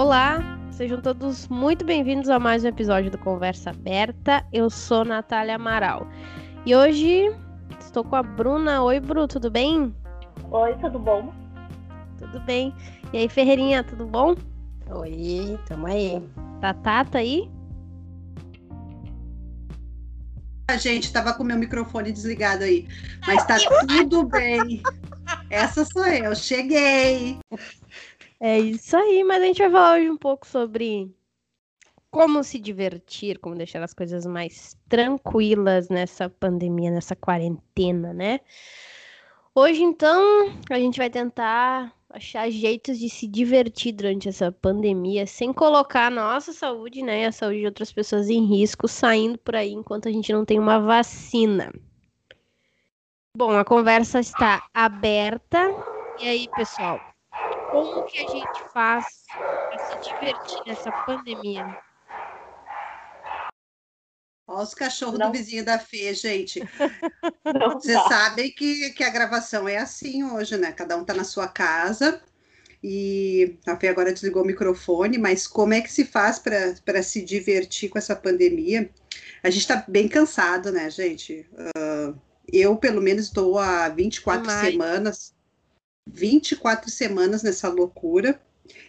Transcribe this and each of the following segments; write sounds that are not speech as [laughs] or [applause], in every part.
Olá, sejam todos muito bem-vindos a mais um episódio do Conversa Aberta. Eu sou Natália Amaral e hoje estou com a Bruna. Oi, Bru, tudo bem? Oi, tudo bom? Tudo bem. E aí, Ferreirinha, tudo bom? Oi, tamo aí. Tatá, tá aí? A gente tava com meu microfone desligado aí, mas tá tudo bem. Essa sou eu, cheguei. É isso aí, mas a gente vai falar hoje um pouco sobre como se divertir, como deixar as coisas mais tranquilas nessa pandemia, nessa quarentena, né? Hoje, então, a gente vai tentar achar jeitos de se divertir durante essa pandemia, sem colocar a nossa saúde, né, e a saúde de outras pessoas em risco, saindo por aí enquanto a gente não tem uma vacina. Bom, a conversa está aberta. E aí, pessoal, como que a gente faz para se divertir nessa pandemia? Olha os cachorros não. do vizinho da Fê, gente. [laughs] Vocês sabem que, que a gravação é assim hoje, né? Cada um tá na sua casa. E a Fê agora desligou o microfone, mas como é que se faz para se divertir com essa pandemia? A gente tá bem cansado, né, gente? Uh, eu, pelo menos, estou há 24 semanas. 24 semanas nessa loucura.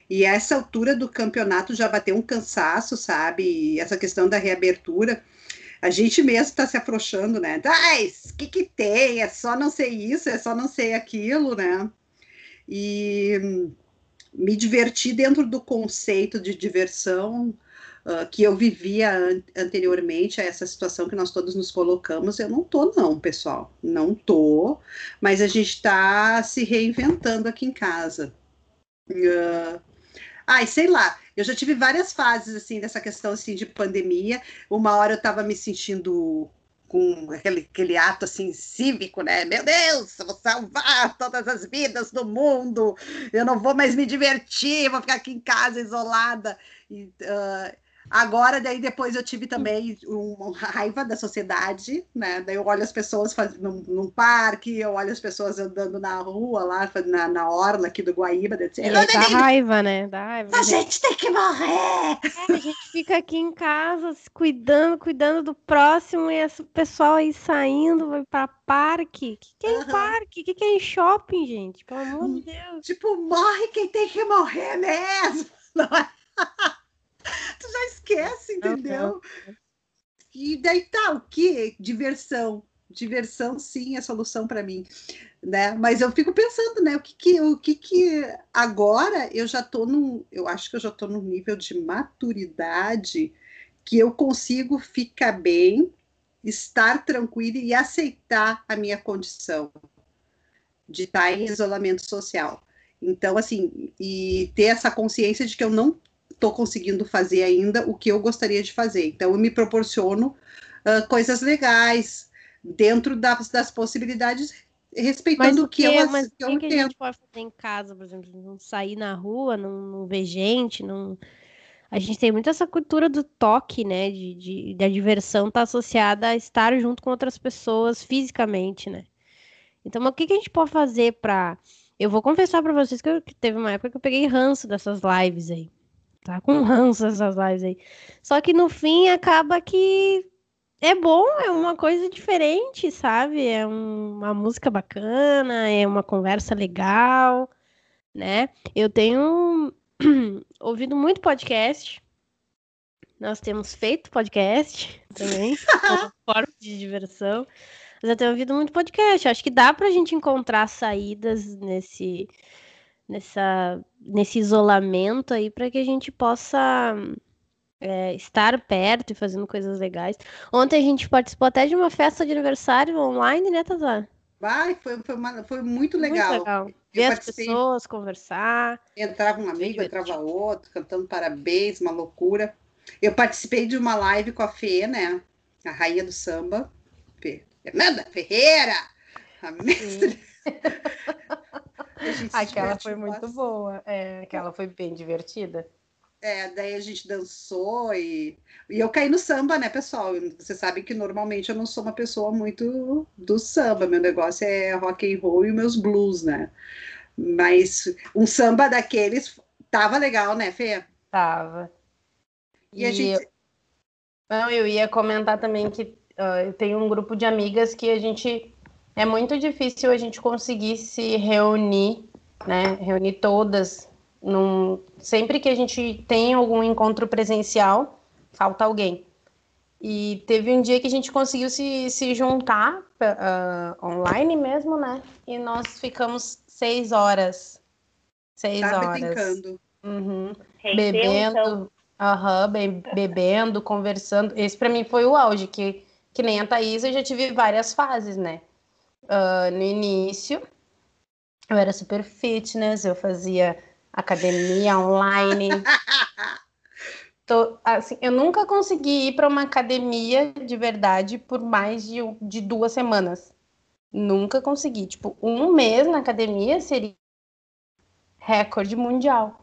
E a essa altura do campeonato já bateu um cansaço, sabe? E essa questão da reabertura a gente mesmo está se afrouxando, né? Ai, o que, que tem? É só não sei isso, é só não sei aquilo, né? E me divertir dentro do conceito de diversão uh, que eu vivia an anteriormente a essa situação que nós todos nos colocamos, eu não tô, não, pessoal. Não tô, mas a gente está se reinventando aqui em casa. Uh, ai, sei lá, eu já tive várias fases, assim, dessa questão, assim, de pandemia. Uma hora eu estava me sentindo com aquele, aquele ato, assim, cívico, né? Meu Deus, eu vou salvar todas as vidas do mundo. Eu não vou mais me divertir, vou ficar aqui em casa isolada. E, uh, Agora, daí depois eu tive também uma raiva da sociedade, né? Daí eu olho as pessoas faz... num, num, parque, eu olho as pessoas andando na rua, lá na, na orla aqui do Guaíba. Daí, é, dá raiva, né? Dá raiva. A gente tem que morrer! É, a gente fica aqui em casa cuidando, cuidando do próximo e esse pessoal aí saindo, vai pra parque. O que, que é uhum. em parque? O que, que é em shopping, gente? Pelo amor de Deus. Tipo, morre quem tem que morrer mesmo! [laughs] Não é? [laughs] tu já esquece, entendeu? E daí tá, o que? Diversão. Diversão, sim, é solução para mim, né? Mas eu fico pensando, né? O que que, o que que agora eu já tô num, eu acho que eu já tô num nível de maturidade que eu consigo ficar bem, estar tranquila e aceitar a minha condição de estar em isolamento social. Então, assim, e ter essa consciência de que eu não estou conseguindo fazer ainda o que eu gostaria de fazer. Então, eu me proporciono uh, coisas legais dentro das, das possibilidades, respeitando o que, eu Mas que, eu que a gente pode fazer em casa, por exemplo, não sair na rua, não, não ver gente, não... A gente tem muito essa cultura do toque, né? De, de, da diversão está associada a estar junto com outras pessoas fisicamente, né? Então, o que, que a gente pode fazer para. Eu vou confessar para vocês que, eu, que teve uma época que eu peguei ranço dessas lives aí tá com [laughs] ranço essas lives aí. Só que no fim acaba que é bom, é uma coisa diferente, sabe? É um, uma música bacana, é uma conversa legal, né? Eu tenho [clears throat] ouvido muito podcast. Nós temos feito podcast [laughs] também, como [laughs] forma de diversão. Mas eu tenho ouvido muito podcast. Acho que dá pra gente encontrar saídas nesse nessa, nesse isolamento aí para que a gente possa é, estar perto e fazendo coisas legais. Ontem a gente participou até de uma festa de aniversário online, né, Tazá? Vai, foi, foi, uma, foi muito legal. Muito legal. Ver as pessoas, conversar. Entrava um amigo, entrava outro, cantando parabéns, uma loucura. Eu participei de uma live com a Fê, né? A rainha do samba. Fernanda Ferreira! A mestre. [laughs] Aquela foi muito boa. É, aquela foi bem divertida. É, daí a gente dançou e, e eu caí no samba, né, pessoal? Você sabe que normalmente eu não sou uma pessoa muito do samba, meu negócio é rock and roll e meus blues, né? Mas um samba daqueles tava legal, né, Fê? Tava. E, e a gente. Não, eu ia comentar também que uh, eu tenho um grupo de amigas que a gente. É muito difícil a gente conseguir se reunir, né? Reunir todas. Num... Sempre que a gente tem algum encontro presencial, falta alguém. E teve um dia que a gente conseguiu se, se juntar uh, online mesmo, né? E nós ficamos seis horas. Seis tá horas. brincando. Uhum. Bebendo. Aham, uhum, bebendo, conversando. Esse para mim foi o auge, que, que nem a Thaís, eu já tive várias fases, né? Uh, no início, eu era super fitness, eu fazia academia online. [laughs] Tô, assim, eu nunca consegui ir para uma academia de verdade por mais de, de duas semanas. Nunca consegui. Tipo, um mês na academia seria recorde mundial.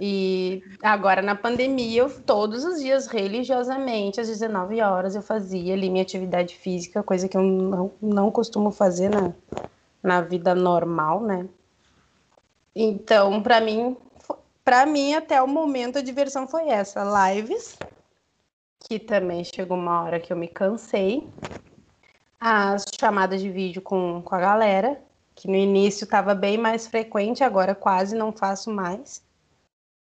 E agora na pandemia, eu, todos os dias, religiosamente, às 19 horas, eu fazia ali minha atividade física, coisa que eu não, não costumo fazer na, na vida normal, né? Então, para mim, para mim, até o momento, a diversão foi essa: lives, que também chegou uma hora que eu me cansei, as chamadas de vídeo com, com a galera, que no início estava bem mais frequente, agora quase não faço mais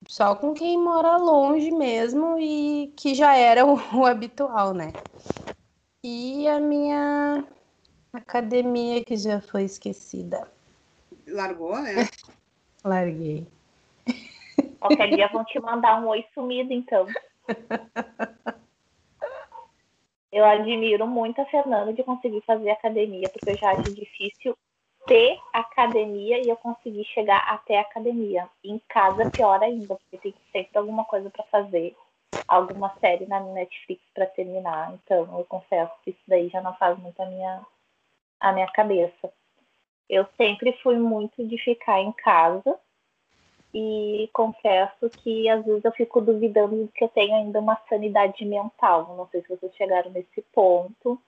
só com quem mora longe mesmo e que já era [laughs] o, o habitual, né? E a minha academia que já foi esquecida. Largou, é? [laughs] Larguei. Qualquer dia vão te mandar um oi sumido, então. [laughs] Eu admiro muito a Fernanda de conseguir fazer academia, porque eu já acho difícil ter academia e eu conseguir chegar até a academia. Em casa, pior ainda, porque tem sempre alguma coisa para fazer, alguma série na Netflix para terminar. Então, eu confesso que isso daí já não faz muito a minha, a minha cabeça. Eu sempre fui muito de ficar em casa e confesso que às vezes eu fico duvidando de que eu tenho ainda uma sanidade mental. Não sei se vocês chegaram nesse ponto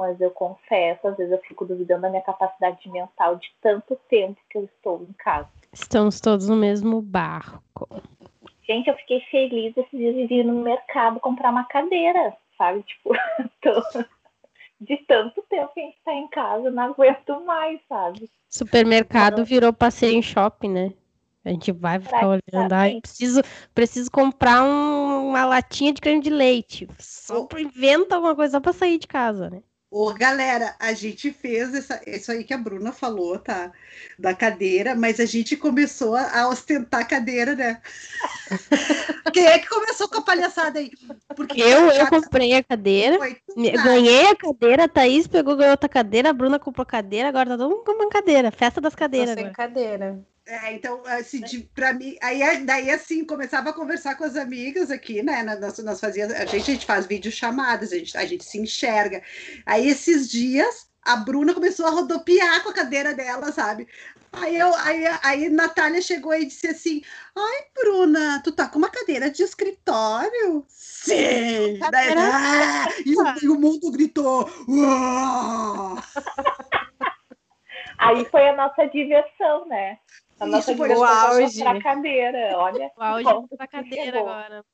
mas eu confesso, às vezes eu fico duvidando da minha capacidade mental de tanto tempo que eu estou em casa. Estamos todos no mesmo barco. Gente, eu fiquei feliz esses dias de ir no mercado comprar uma cadeira, sabe? Tipo, [laughs] tô... de tanto tempo que a gente tá em casa, não aguento mais, sabe? Supermercado virou passeio em shopping, né? A gente vai ficar olhando, ai, preciso, preciso comprar um, uma latinha de creme de leite. Só inventa alguma coisa só pra sair de casa, né? Ô, galera, a gente fez essa, isso aí que a Bruna falou, tá? Da cadeira, mas a gente começou a ostentar a cadeira, né? [laughs] Quem é que começou com a palhaçada aí? Porque eu, eu comprei a cadeira, ganhei a cadeira, a Thaís pegou, ganhou outra cadeira, a Bruna comprou cadeira, agora tá todo mundo com uma cadeira, festa das cadeiras. Tô sem agora. cadeira. É, então, assim, para mim, aí é, daí assim, começava a conversar com as amigas aqui, né? Nós, nós fazíamos, a gente, a gente faz vídeo chamadas, a gente, a gente se enxerga. Aí esses dias a Bruna começou a rodopiar com a cadeira dela, sabe? Aí, eu, aí, aí Natália chegou e disse assim: Ai, Bruna, tu tá com uma cadeira de escritório? Sim! Daí, ah! e, e, o mundo gritou: Uau! Aí foi a nossa diversão, né? A nossa foi o auge. Pra cadeira, olha. O auge da cadeira chegou. agora.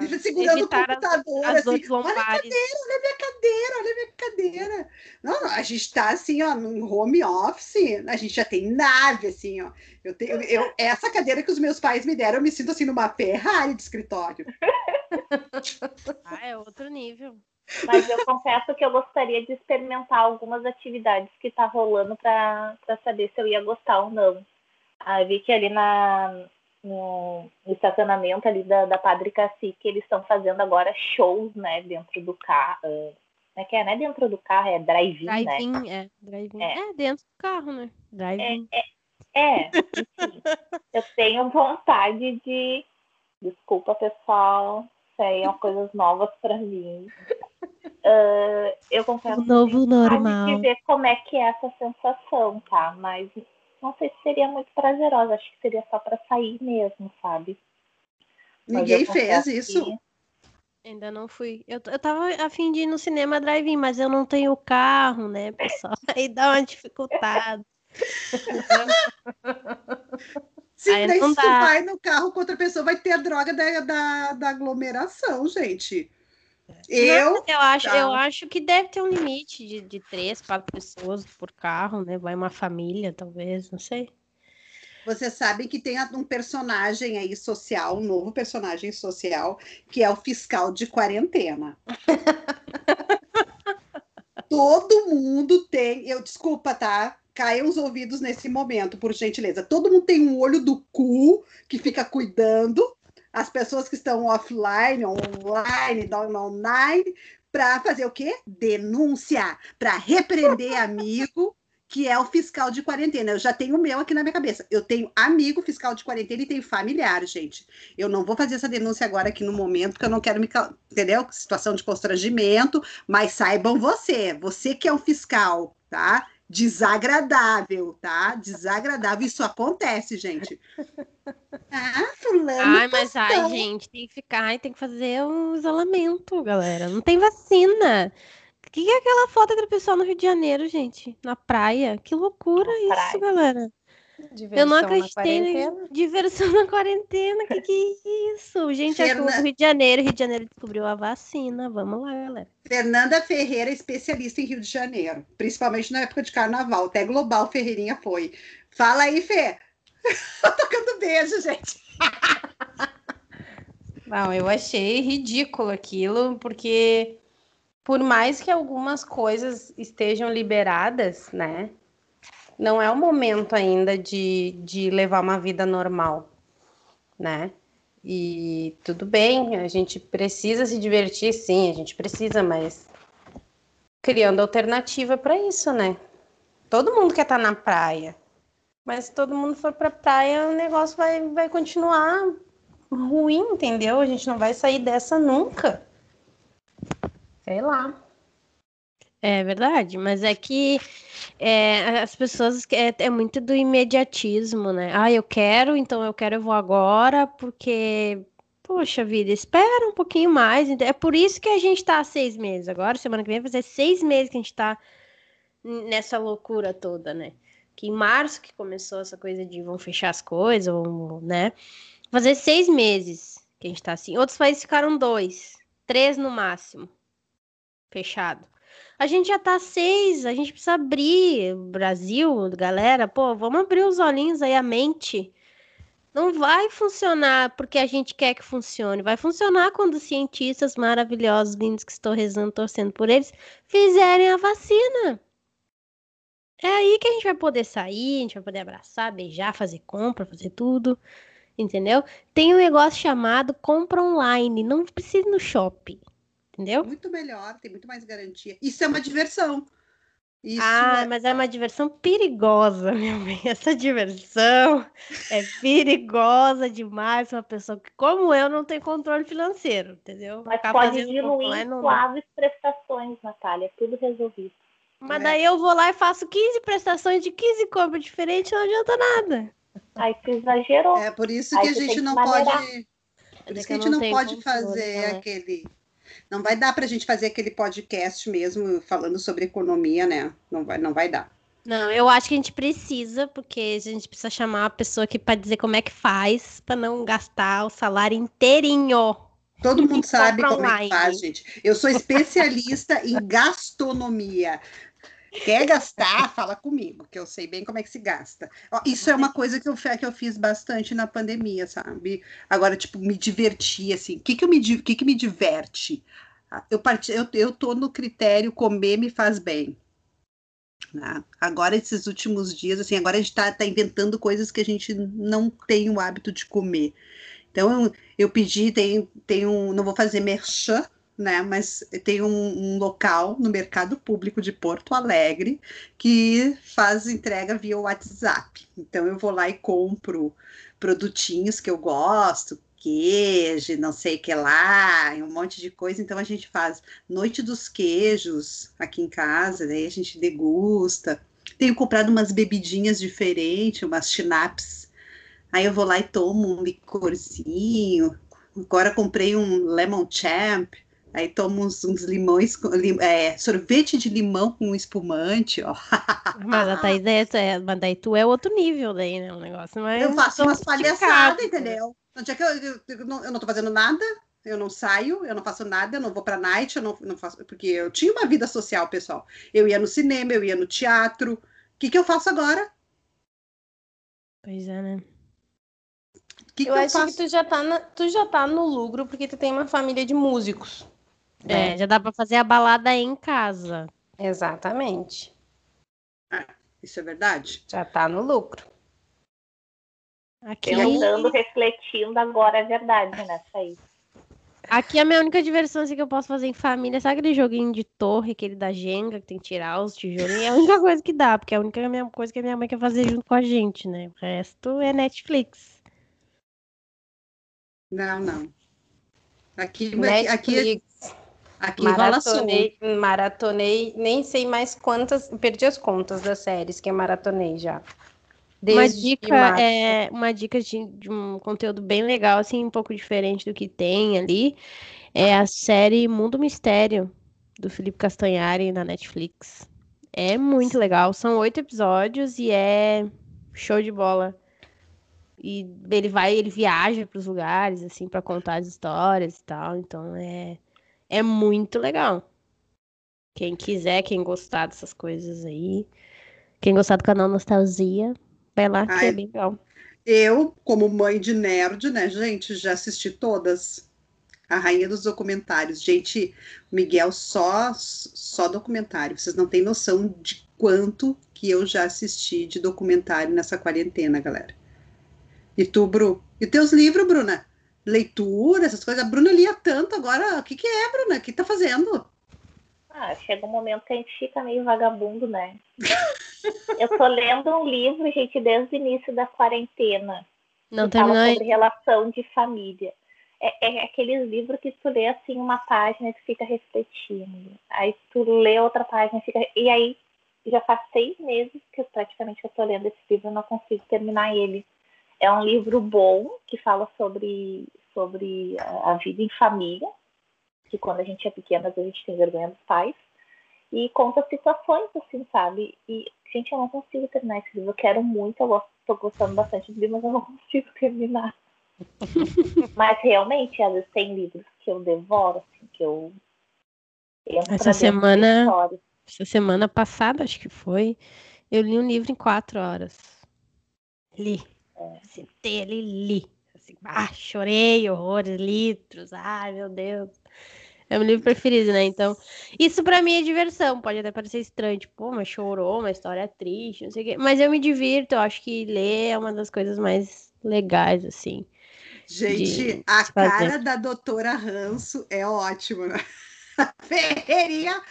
Deixa segurando o computador, as, as assim, olha a cadeira, olha a minha cadeira, olha a minha cadeira. Não, não, a gente tá assim, ó, num home office, a gente já tem nave, assim, ó. Eu tenho, eu, essa cadeira que os meus pais me deram, eu me sinto assim numa Ferrari de escritório. [laughs] ah, é outro nível. Mas eu confesso que eu gostaria de experimentar algumas atividades que tá rolando para saber se eu ia gostar ou não. Aí vi que ali na, no, no estacionamento ali da, da Padre Cacique, eles estão fazendo agora shows, né, dentro do carro. Uh, é que é, não é dentro do carro, é drive-in, drive né? É, drive-in. É. é. dentro do carro, né? Drive-in. É, é, é enfim, eu tenho vontade de... Desculpa, pessoal, aí é coisas novas para mim. Uh, eu [laughs] confesso o novo normal. de ver como é que é essa sensação, tá? Mas não sei se seria muito prazerosa, acho que seria só para sair mesmo, sabe? Ninguém fez isso. Que... Ainda não fui. Eu, eu tava a fim de ir no cinema drive-in, mas eu não tenho carro, né, pessoal? [laughs] Aí dá uma dificuldade. [laughs] Sim, Aí daí se tu vai no carro com outra pessoa, vai ter a droga da, da, da aglomeração, gente. Eu, não, eu acho, tá. eu acho que deve ter um limite de, de três, quatro pessoas por carro, né? Vai uma família, talvez, não sei. Vocês sabem que tem um personagem aí social, um novo personagem social, que é o fiscal de quarentena. [laughs] Todo mundo tem. Eu desculpa, tá? Caiam os ouvidos nesse momento, por gentileza. Todo mundo tem um olho do cu que fica cuidando as pessoas que estão offline, online, online, para fazer o quê? Denúncia, para repreender [laughs] amigo, que é o fiscal de quarentena. Eu já tenho o meu aqui na minha cabeça. Eu tenho amigo fiscal de quarentena e tenho familiar, gente. Eu não vou fazer essa denúncia agora aqui no momento, porque eu não quero me. Entendeu? Situação de constrangimento, mas saibam você, você que é um fiscal, tá? Desagradável, tá? Desagradável. Isso acontece, gente. [laughs] Ah, fulano. Ai, mas tá ai, gente, tem que ficar, tem que fazer um isolamento, galera. Não tem vacina. O que é aquela foto do pessoal no Rio de Janeiro, gente? Na praia? Que loucura na isso, praia. galera. Diversão eu não acreditei na [laughs] diversão na quarentena. Que que é isso? Gente, Fernan... aqui no Rio de Janeiro, Rio de Janeiro descobriu a vacina. Vamos lá, galera. Fernanda Ferreira, especialista em Rio de Janeiro, principalmente na época de carnaval. Até Global Ferreirinha foi. Fala aí, Fê. [laughs] Tocando beijo, gente. Não, eu achei ridículo aquilo, porque por mais que algumas coisas estejam liberadas, né? Não é o momento ainda de, de levar uma vida normal, né? E tudo bem, a gente precisa se divertir, sim, a gente precisa, mas criando alternativa para isso, né? Todo mundo quer estar tá na praia, mas se todo mundo for para praia, o negócio vai, vai continuar ruim, entendeu? A gente não vai sair dessa nunca. Sei lá. É verdade, mas é que é, as pessoas é, é, muito do imediatismo, né? Ah, eu quero, então eu quero, eu vou agora, porque, poxa vida, espera um pouquinho mais. É por isso que a gente tá há seis meses agora, semana que vem vai fazer seis meses que a gente tá nessa loucura toda, né? Que em março que começou essa coisa de vão fechar as coisas, vão, né? Fazer seis meses que a gente tá assim. Outros países ficaram dois, três no máximo, fechado. A gente já tá seis, a gente precisa abrir. Brasil, galera, pô, vamos abrir os olhinhos aí, a mente. Não vai funcionar porque a gente quer que funcione. Vai funcionar quando os cientistas maravilhosos, lindos que estou rezando, torcendo por eles, fizerem a vacina. É aí que a gente vai poder sair, a gente vai poder abraçar, beijar, fazer compra, fazer tudo. Entendeu? Tem um negócio chamado compra online. Não precisa ir no shopping. Entendeu? Muito melhor, tem muito mais garantia. Isso é uma diversão. Isso ah, é... mas é uma diversão perigosa, [laughs] meu bem. Essa diversão é perigosa demais uma pessoa que, como eu, não tem controle financeiro, entendeu? Mas Ficar pode diluir não... suaves prestações, Natália, tudo resolvido. Mas é. daí eu vou lá e faço 15 prestações de 15 compras diferentes, não adianta nada. Aí tu exagerou. É por isso que Aí a gente não pode. Por isso que a gente não pode fazer né? aquele não vai dar para a gente fazer aquele podcast mesmo falando sobre economia, né? Não vai, não vai dar. Não, eu acho que a gente precisa, porque a gente precisa chamar a pessoa aqui para dizer como é que faz para não gastar o salário inteirinho. Todo mundo sabe como online. é que faz, gente. Eu sou especialista em gastronomia. Quer gastar? Fala comigo, que eu sei bem como é que se gasta. Isso é uma coisa que eu, que eu fiz bastante na pandemia, sabe? Agora, tipo, me divertir, assim. O que, que, eu me, que, que me diverte? Ah, eu, part... eu, eu tô no critério comer me faz bem. Né? Agora, esses últimos dias, assim, agora a gente tá, tá inventando coisas que a gente não tem o hábito de comer. Então, eu, eu pedi, tem, tem um, não vou fazer merchan, né? Mas tem um, um, local no mercado público de Porto Alegre que faz entrega via WhatsApp. Então eu vou lá e compro produtinhos que eu gosto, queijo, não sei o que lá, um monte de coisa. Então a gente faz noite dos queijos aqui em casa, daí a gente degusta. Tenho comprado umas bebidinhas diferentes, umas schnapps. Aí eu vou lá e tomo um licorzinho. Agora comprei um lemon champ Aí tomo uns, uns limões, lim, é, sorvete de limão com espumante, ó. [laughs] Mas a Thaís é, é, mas daí tu é outro nível daí, né? O negócio não é. Eu faço umas palhaçadas, entendeu? Onde é que eu, eu, eu, não, eu não tô fazendo nada, eu não saio, eu não faço nada, eu não vou pra night, eu não, não faço. Porque eu tinha uma vida social, pessoal. Eu ia no cinema, eu ia no teatro. O que, que eu faço agora? Pois é, né? Que eu, que eu acho faço? que tu já, tá na, tu já tá no lucro porque tu tem uma família de músicos. É, né? já dá para fazer a balada em casa. Exatamente. Ah, isso é verdade? Já tá no lucro. Aqui... Pensando, refletindo, agora é verdade, né? Isso Aqui a minha única diversão assim, que eu posso fazer em família, sabe aquele joguinho de torre, aquele da Jenga, que tem que tirar os tijolos? É a única coisa que dá, porque é a única minha, coisa que a minha mãe quer fazer junto com a gente, né? O resto é Netflix. Não, não. Aqui, Netflix. aqui, Aqui maratonei, maratonei, nem sei mais quantas, perdi as contas das séries que eu maratonei já. uma dica é uma dica de, de, um conteúdo bem legal, assim, um pouco diferente do que tem ali, é a série Mundo Mistério do Felipe Castanhari na Netflix. É muito legal, são oito episódios e é show de bola. E ele vai, ele viaja para os lugares assim para contar as histórias e tal, então é é muito legal. Quem quiser, quem gostar dessas coisas aí, quem gostar do canal Nostalgia, vai lá, Ai, que é bem legal. Eu, como mãe de nerd, né, gente, já assisti todas. A Rainha dos Documentários. Gente, Miguel, só, só documentário. Vocês não têm noção de quanto que eu já assisti de documentário nessa quarentena, galera. E tu, Bru? E teus livros, Bruna? Leitura, essas coisas. A Bruna lia tanto agora. O que, que é, Bruna? O que tá fazendo? Ah, chega um momento que a gente fica meio vagabundo, né? [laughs] eu tô lendo um livro, gente, desde o início da quarentena. Não terminou. sobre relação de família. É, é aqueles livros que tu lê assim uma página e tu fica refletindo. Aí tu lê outra página e fica. E aí já faz seis meses que eu, praticamente eu tô lendo esse livro e não consigo terminar ele. É um livro bom que fala sobre, sobre a vida em família, que quando a gente é pequena, a gente tem vergonha dos pais, e conta situações assim, sabe? E, gente, eu não consigo terminar esse livro. Eu quero muito, eu gosto, tô gostando bastante do livro, mas eu não [laughs] consigo terminar. [laughs] mas realmente, às vezes tem livros que eu devoro, assim, que eu essa semana essa semana passada acho que foi eu li um livro em quatro horas li Sentei ali li. Assim, ah, chorei horrores, litros. Ai, meu Deus. É meu livro preferido, né? Então, isso para mim é diversão. Pode até parecer estranho, tipo, pô, mas chorou, uma história triste, não sei o quê. Mas eu me divirto, eu acho que ler é uma das coisas mais legais, assim. Gente, a cara da doutora Ranço é ótima. Né? [laughs] A Ferreirinha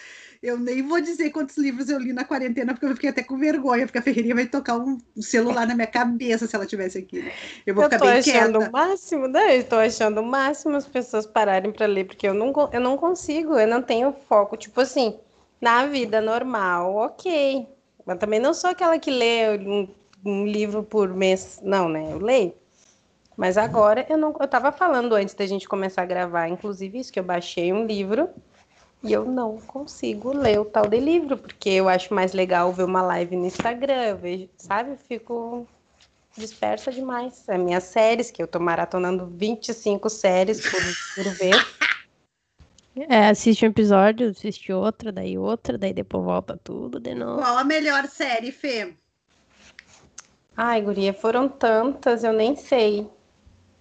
eu nem vou dizer quantos livros eu li na quarentena, porque eu fiquei até com vergonha, porque a Ferreirinha vai tocar um celular na minha cabeça se ela tivesse aqui. Eu vou eu ficar bem quieta. Eu tô achando o máximo, né? Eu tô achando o máximo as pessoas pararem para ler, porque eu não, eu não consigo, eu não tenho foco. Tipo assim, na vida normal, ok. Mas também não sou aquela que lê um, um livro por mês, não, né? Eu leio. Mas agora eu não. Eu tava falando antes da gente começar a gravar, inclusive isso, que eu baixei um livro e eu não consigo ler o tal de livro, porque eu acho mais legal ver uma live no Instagram, eu vejo, sabe? Eu fico dispersa demais. As minhas séries, que eu tô maratonando 25 séries por, por vez. É, assiste um episódio, assiste outra, daí outra, daí depois volta tudo de novo. Qual a melhor série, Fê? Ai, guria, foram tantas, eu nem sei.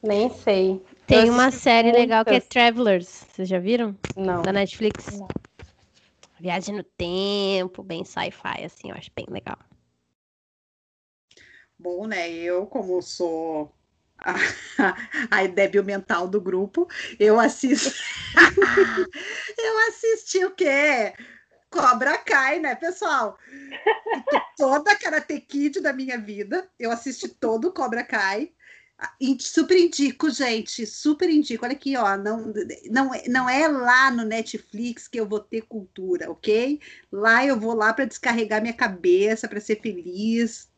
Nem sei. Tem uma série muitas. legal que é Travelers. Vocês já viram? Não. Da Netflix. Não. Viagem no tempo, bem sci-fi, assim, eu acho bem legal. Bom, né? Eu, como sou a, [laughs] a débil mental do grupo, eu assisto. [laughs] eu assisti o quê? Cobra Kai, né, pessoal? Toda a Karate Kid da minha vida, eu assisti todo o Cobra Kai. Super indico, gente, super indico. Olha aqui, ó, não, não, não é lá no Netflix que eu vou ter cultura, ok? Lá eu vou lá para descarregar minha cabeça, para ser feliz,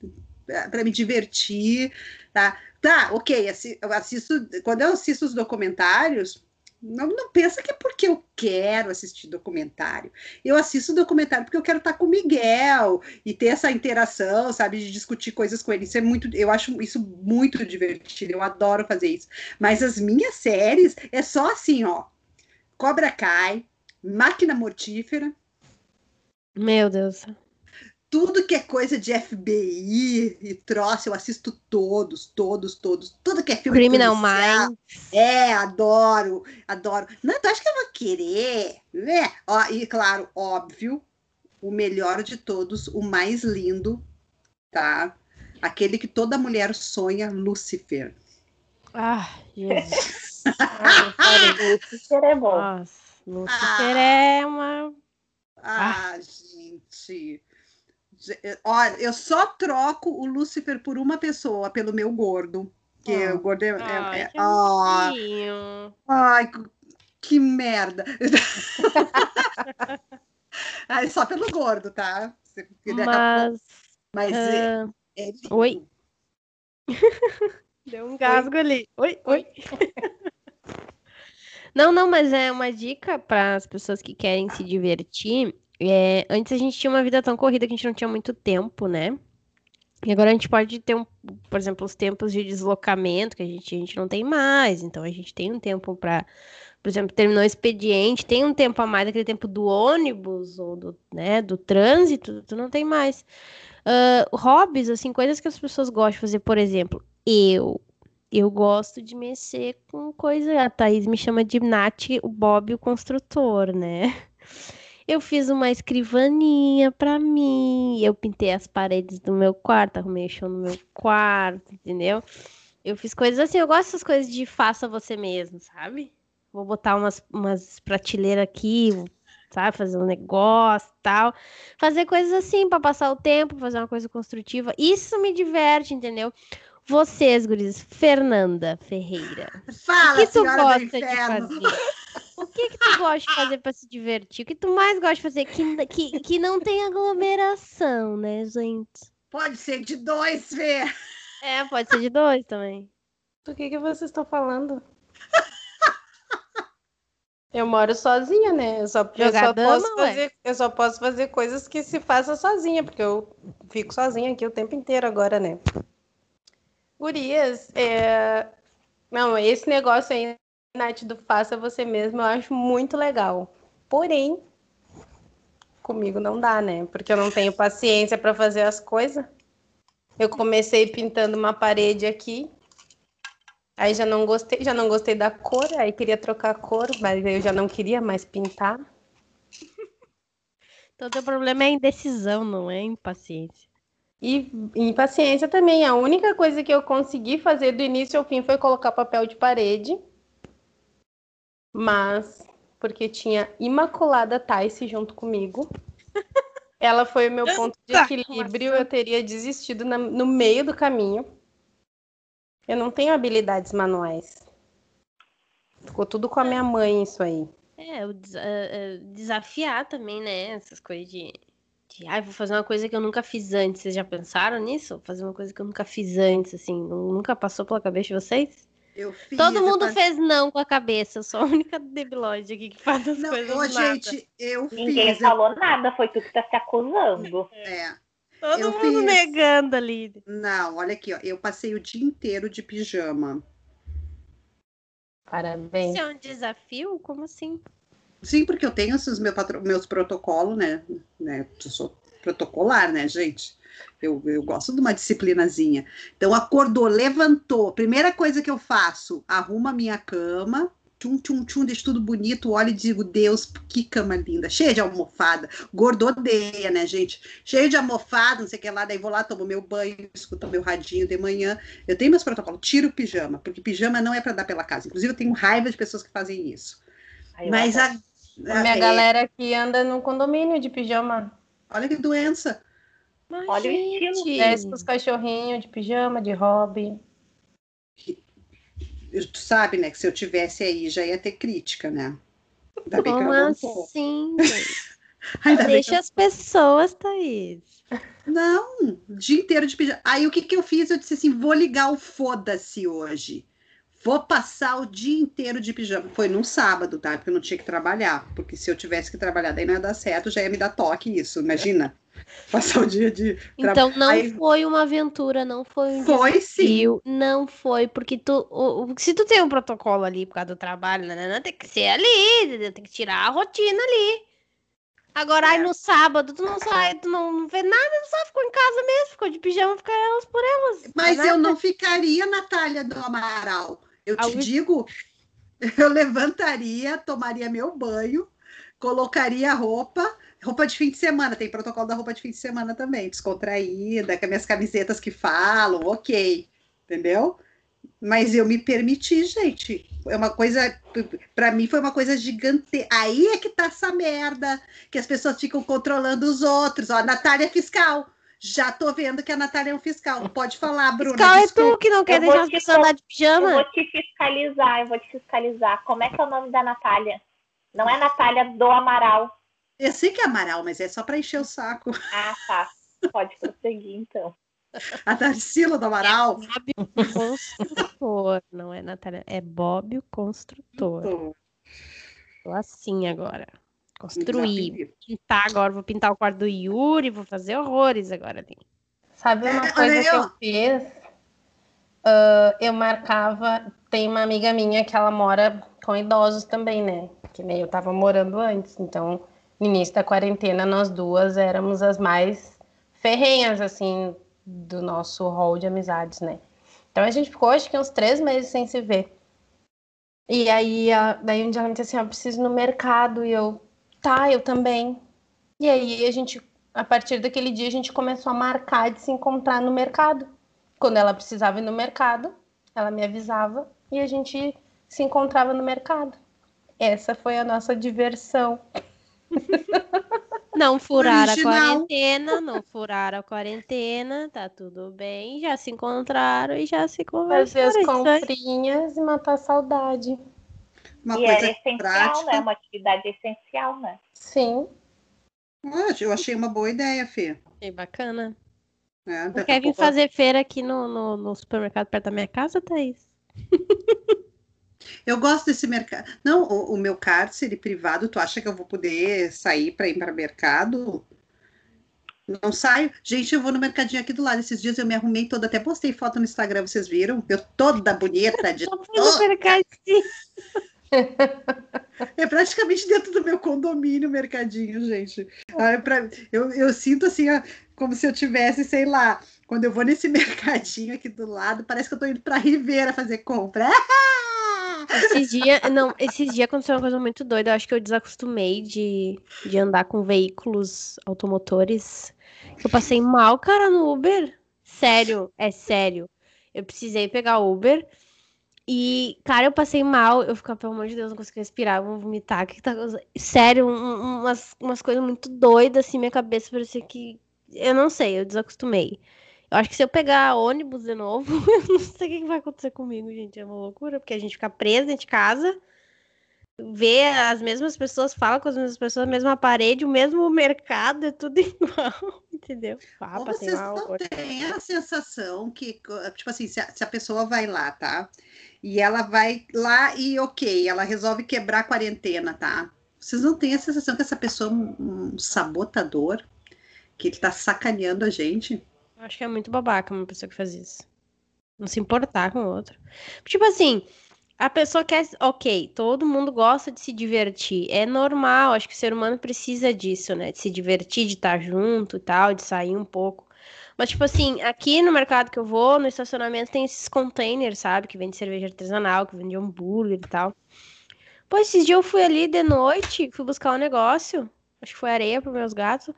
para me divertir, tá? Tá, ok, eu assisto, quando eu assisto os documentários, Não, não pensa que é porque eu quero assistir documentário. Eu assisto documentário porque eu quero estar com o Miguel e ter essa interação, sabe, de discutir coisas com ele. Isso é muito, eu acho isso muito divertido. Eu adoro fazer isso. Mas as minhas séries é só assim, ó. Cobra Kai, Máquina Mortífera. Meu Deus tudo que é coisa de FBI e troço, eu assisto todos, todos, todos. Tudo que é filme Criminal Minds. É, adoro, adoro. Não, tu acha que eu vou querer? Né? Ó, e claro, óbvio, o melhor de todos, o mais lindo, tá? Aquele que toda mulher sonha, Lucifer. Ah, Jesus. Lucifer é bom. Nossa, Lucifer ah, é uma... Ah, ah, gente... Olha, eu só troco o Lúcifer por uma pessoa, pelo meu gordo. Que oh. o gordo é. Ai, é, é ai, que merda! [laughs] ai, só pelo gordo, tá? Mas. Mas uh... é, ah, é Oi. [laughs] Deu um gasgo oi. ali. Oi, oi. não, não, mas é uma dica para as pessoas que querem se divertir é, antes a gente tinha uma vida tão corrida que a gente não tinha muito tempo, né? E agora a gente pode ter, um, por exemplo, os tempos de deslocamento que a gente, a gente não tem mais. Então a gente tem um tempo para, por exemplo, terminou o expediente, tem um tempo a mais daquele tempo do ônibus ou do, né, do trânsito, tu não tem mais. Uh, hobbies, assim, coisas que as pessoas gostam de fazer, por exemplo, eu. Eu gosto de mexer com coisa. A Thaís me chama de Nath, o Bob, o construtor, né? [laughs] Eu fiz uma escrivaninha para mim, eu pintei as paredes do meu quarto, arrumei o chão no meu quarto, entendeu? Eu fiz coisas assim, eu gosto dessas coisas de faça você mesmo, sabe? Vou botar umas, umas prateleiras aqui, sabe? Fazer um negócio tal. Fazer coisas assim para passar o tempo, fazer uma coisa construtiva. Isso me diverte, entendeu? Vocês, guris, Fernanda Ferreira. Fala, o que tu gosta de fazer? [laughs] O que que tu gosta de fazer para se divertir? O que tu mais gosta de fazer que, que, que não tem aglomeração, né, gente? Pode ser de dois, Fê. É, pode ser de dois também. Do que que vocês estão falando? [laughs] Eu moro sozinha, né? Eu só, eu só dama, posso fazer, eu só posso fazer coisas que se faça sozinha, porque eu fico sozinha aqui o tempo inteiro agora, né? Gurias, é... não, esse negócio aí Nath, do Faça Você Mesmo, eu acho muito legal. Porém, comigo não dá, né? Porque eu não tenho paciência para fazer as coisas. Eu comecei pintando uma parede aqui. Aí já não gostei, já não gostei da cor, aí queria trocar a cor, mas eu já não queria mais pintar. [laughs] Então, teu problema é indecisão, não é impaciência. E impaciência também. A única coisa que eu consegui fazer do início ao fim foi colocar papel de parede mas porque tinha Imaculada Tice junto comigo. [laughs] Ela foi o meu ponto de equilíbrio, eu teria desistido na, no meio do caminho. Eu não tenho habilidades manuais. Ficou tudo com a minha mãe isso aí. É, o uh, desafiar também, né? Essas coisas de, de ah, vou fazer uma coisa que eu nunca fiz antes. Vocês já pensaram nisso? Fazer uma coisa que eu nunca fiz antes, assim, nunca passou pela cabeça de vocês? Eu fiz, Todo mundo eu... fez não com a cabeça. Eu sou a única debilóide aqui que faz as não, coisas. Ô, gente, eu Ninguém fiz. falou eu... nada, foi tu que tá se acusando. É. Todo eu mundo fiz... negando ali. Não, olha aqui, ó. Eu passei o dia inteiro de pijama. Parabéns. Isso é um desafio? Como assim? Sim, porque eu tenho esses meus, patro... meus protocolos, né? né? Eu sou protocolar, né, gente? Eu, eu gosto de uma disciplinazinha. Então, acordou, levantou. Primeira coisa que eu faço, arrumo a minha cama, tchum, tchum, tchum, deixo tudo bonito, olho e digo, Deus, que cama linda, cheia de almofada. Gordo odeia, né, gente? Cheio de almofada, não sei o que lá, daí vou lá, tomo meu banho, escuto meu radinho de manhã. Eu tenho meus protocolos, tiro o pijama, porque pijama não é para dar pela casa. Inclusive, eu tenho raiva de pessoas que fazem isso. Mas a, a, minha é... galera aqui anda no condomínio de pijama. Olha que doença. Mas, Olha gente, o estilo. Desce com os cachorrinhos de pijama, de hobby. Tu sabe, né, que se eu tivesse aí já ia ter crítica, né? Ainda bem Como assim? [laughs] Deixa as pessoas, Thaís. Não, o dia inteiro de pijama. Aí o que, que eu fiz? Eu disse assim: vou ligar o foda-se hoje. Vou passar o dia inteiro de pijama. Foi num sábado, tá? Porque eu não tinha que trabalhar. Porque se eu tivesse que trabalhar, daí não ia dar certo, já ia me dar toque isso, imagina. [laughs] Passar o dia de. Então não Aí... foi uma aventura, não foi um Foi desafio, sim. Não foi, porque tu. O, se tu tem um protocolo ali por causa do trabalho, né, né, né tem que ser ali, tem que tirar a rotina ali. Agora, é. aí no sábado, tu não sai, tu não, não vê nada, tu só ficou em casa mesmo, ficou de pijama, fica elas por elas. Mas eu não ficaria, Natália do Amaral. Eu te digo, [laughs] eu levantaria, tomaria meu banho, colocaria roupa, roupa de fim de semana, tem protocolo da roupa de fim de semana também, descontraída, com as minhas camisetas que falam, ok, entendeu? Mas eu me permiti, gente. É uma coisa, para mim foi uma coisa gigante. Aí é que tá essa merda, que as pessoas ficam controlando os outros. Ó, Natália fiscal. Já tô vendo que a Natália é um fiscal. Pode falar, Bruna. Fiscal é tu que não quer deixar as pessoas andar de pijama. Eu vou te fiscalizar, eu vou te fiscalizar. Como é que é o nome da Natália? Não é Natália do Amaral. Eu sei que é Amaral, mas é só para encher o saco. Ah, tá. Pode prosseguir, então. A Tarsila do Amaral. É Bob o Construtor, não é Natália, é Bob o Construtor. Tô assim agora. Construir. Pintar agora, vou pintar o quarto do Yuri, vou fazer horrores agora ali. Sabe uma coisa que eu fiz? Uh, eu marcava. Tem uma amiga minha que ela mora com idosos também, né? Que nem eu tava morando antes. Então, no início da quarentena, nós duas éramos as mais ferrenhas, assim, do nosso hall de amizades, né? Então a gente ficou, acho que uns três meses sem se ver. E aí, daí um dia ela me disse assim, eu preciso ir no mercado. E eu, tá, eu também. E aí a gente, a partir daquele dia, a gente começou a marcar de se encontrar no mercado. Quando ela precisava ir no mercado, ela me avisava e a gente se encontrava no mercado. Essa foi a nossa diversão. Não furaram a quarentena, não furaram a quarentena, tá tudo bem, já se encontraram e já se conversaram. Fazer as comprinhas e matar a saudade. Uma e coisa é essencial, prática. né? Uma atividade essencial, né? Sim. Eu achei uma boa ideia, Fê. Achei bacana. É, Quer vir fazer feira aqui no, no, no supermercado perto da minha casa, Thaís? Eu gosto desse mercado. Não, o, o, meu cárcere privado, tu acha que eu vou poder sair para ir para mercado? Não saio. Gente, eu vou no mercadinho aqui do lado. Esses dias eu me arrumei toda, até postei foto no Instagram, vocês viram? Eu toda bonita [laughs] de [laughs] É praticamente dentro do meu condomínio, mercadinho, gente. Ah, pra, eu, eu sinto assim, como se eu tivesse, sei lá, quando eu vou nesse [laughs] mercadinho aqui do lado, parece que eu tô indo pra Ribeira fazer compra. [laughs] Esses dias, não, esses dias aconteceu uma coisa muito doida. Eu acho que eu desacostumei de, de andar com veículos automotores. Eu passei mal, cara, no Uber. Sério, é sério. Eu precisei pegar Uber. E, cara, eu passei mal. Eu ficava, pelo amor de Deus, não conseguia respirar, vou vomitar. Que tá... Sério, um, umas, umas coisas muito doidas, assim, minha cabeça parecia que. Eu não sei, eu desacostumei. Eu acho que se eu pegar ônibus de novo, [laughs] eu não sei o que vai acontecer comigo, gente. É uma loucura, porque a gente fica preso dentro de casa, vê as mesmas pessoas, fala com as mesmas pessoas, a mesma parede, o mesmo mercado, é tudo [laughs] igual, entendeu? Ah, Ou vocês mal, não têm a sensação que, tipo assim, se a, se a pessoa vai lá, tá? E ela vai lá e, ok, ela resolve quebrar a quarentena, tá? Vocês não têm a sensação que essa pessoa é um, um sabotador? Que ele tá sacaneando a gente? Acho que é muito babaca uma pessoa que faz isso. Não se importar com o outro. Tipo assim, a pessoa quer. Ok, todo mundo gosta de se divertir. É normal, acho que o ser humano precisa disso, né? De se divertir, de estar junto e tal, de sair um pouco. Mas, tipo assim, aqui no mercado que eu vou, no estacionamento, tem esses containers, sabe? Que vende cerveja artesanal, que vende hambúrguer e tal. Pô, esses dias eu fui ali de noite, fui buscar um negócio. Acho que foi areia para meus gatos.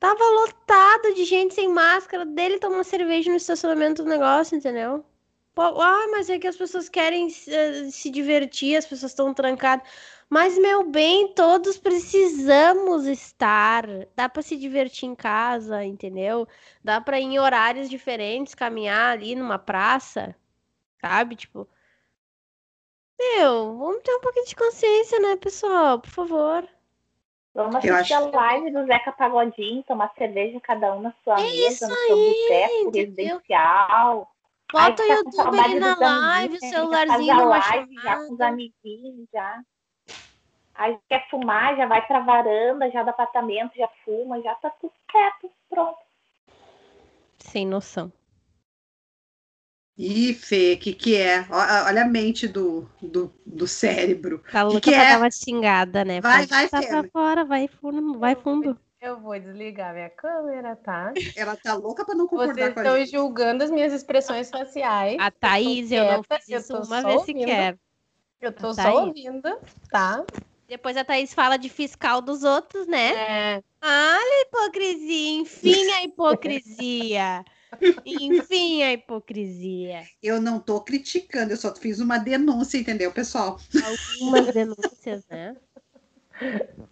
Tava lotado de gente sem máscara, dele tomando cerveja no estacionamento do negócio, entendeu? Ah, mas é que as pessoas querem se, se divertir, as pessoas estão trancadas. Mas, meu bem, todos precisamos estar. Dá para se divertir em casa, entendeu? Dá para ir em horários diferentes, caminhar ali numa praça, sabe? Tipo, meu, vamos ter um pouquinho de consciência, né, pessoal? Por favor. Vamos assistir acho... a live do Zeca Pagodinho, tomar cerveja cada um na sua é mesa, no seu boteco residencial. Bota o tá YouTube ali na live, o celularzinho numa live, já com os amiguinhos, já. Aí quer fumar, já vai pra varanda, já do apartamento, já fuma, já tá tudo certo, pronto. Sem noção. Ih, Fê, o que, que é? Olha a mente do, do, do cérebro. Tá louca que que pra é? dar uma xingada, né? Vai, vai, Fê. pra fora, vai fundo, vai fundo. Eu vou desligar minha câmera, tá? Ela tá louca pra não concordar Vocês com a estão julgando as minhas expressões faciais. A Thaís, eu, eu não fiz isso uma vez ouvindo. sequer. Eu tô só ouvindo, tá? Depois a Thaís fala de fiscal dos outros, né? É. Olha a hipocrisia, enfim a hipocrisia. enfim a hipocrisia. Eu não tô criticando, eu só fiz uma denúncia, entendeu, pessoal? Algumas denúncias, né? [laughs]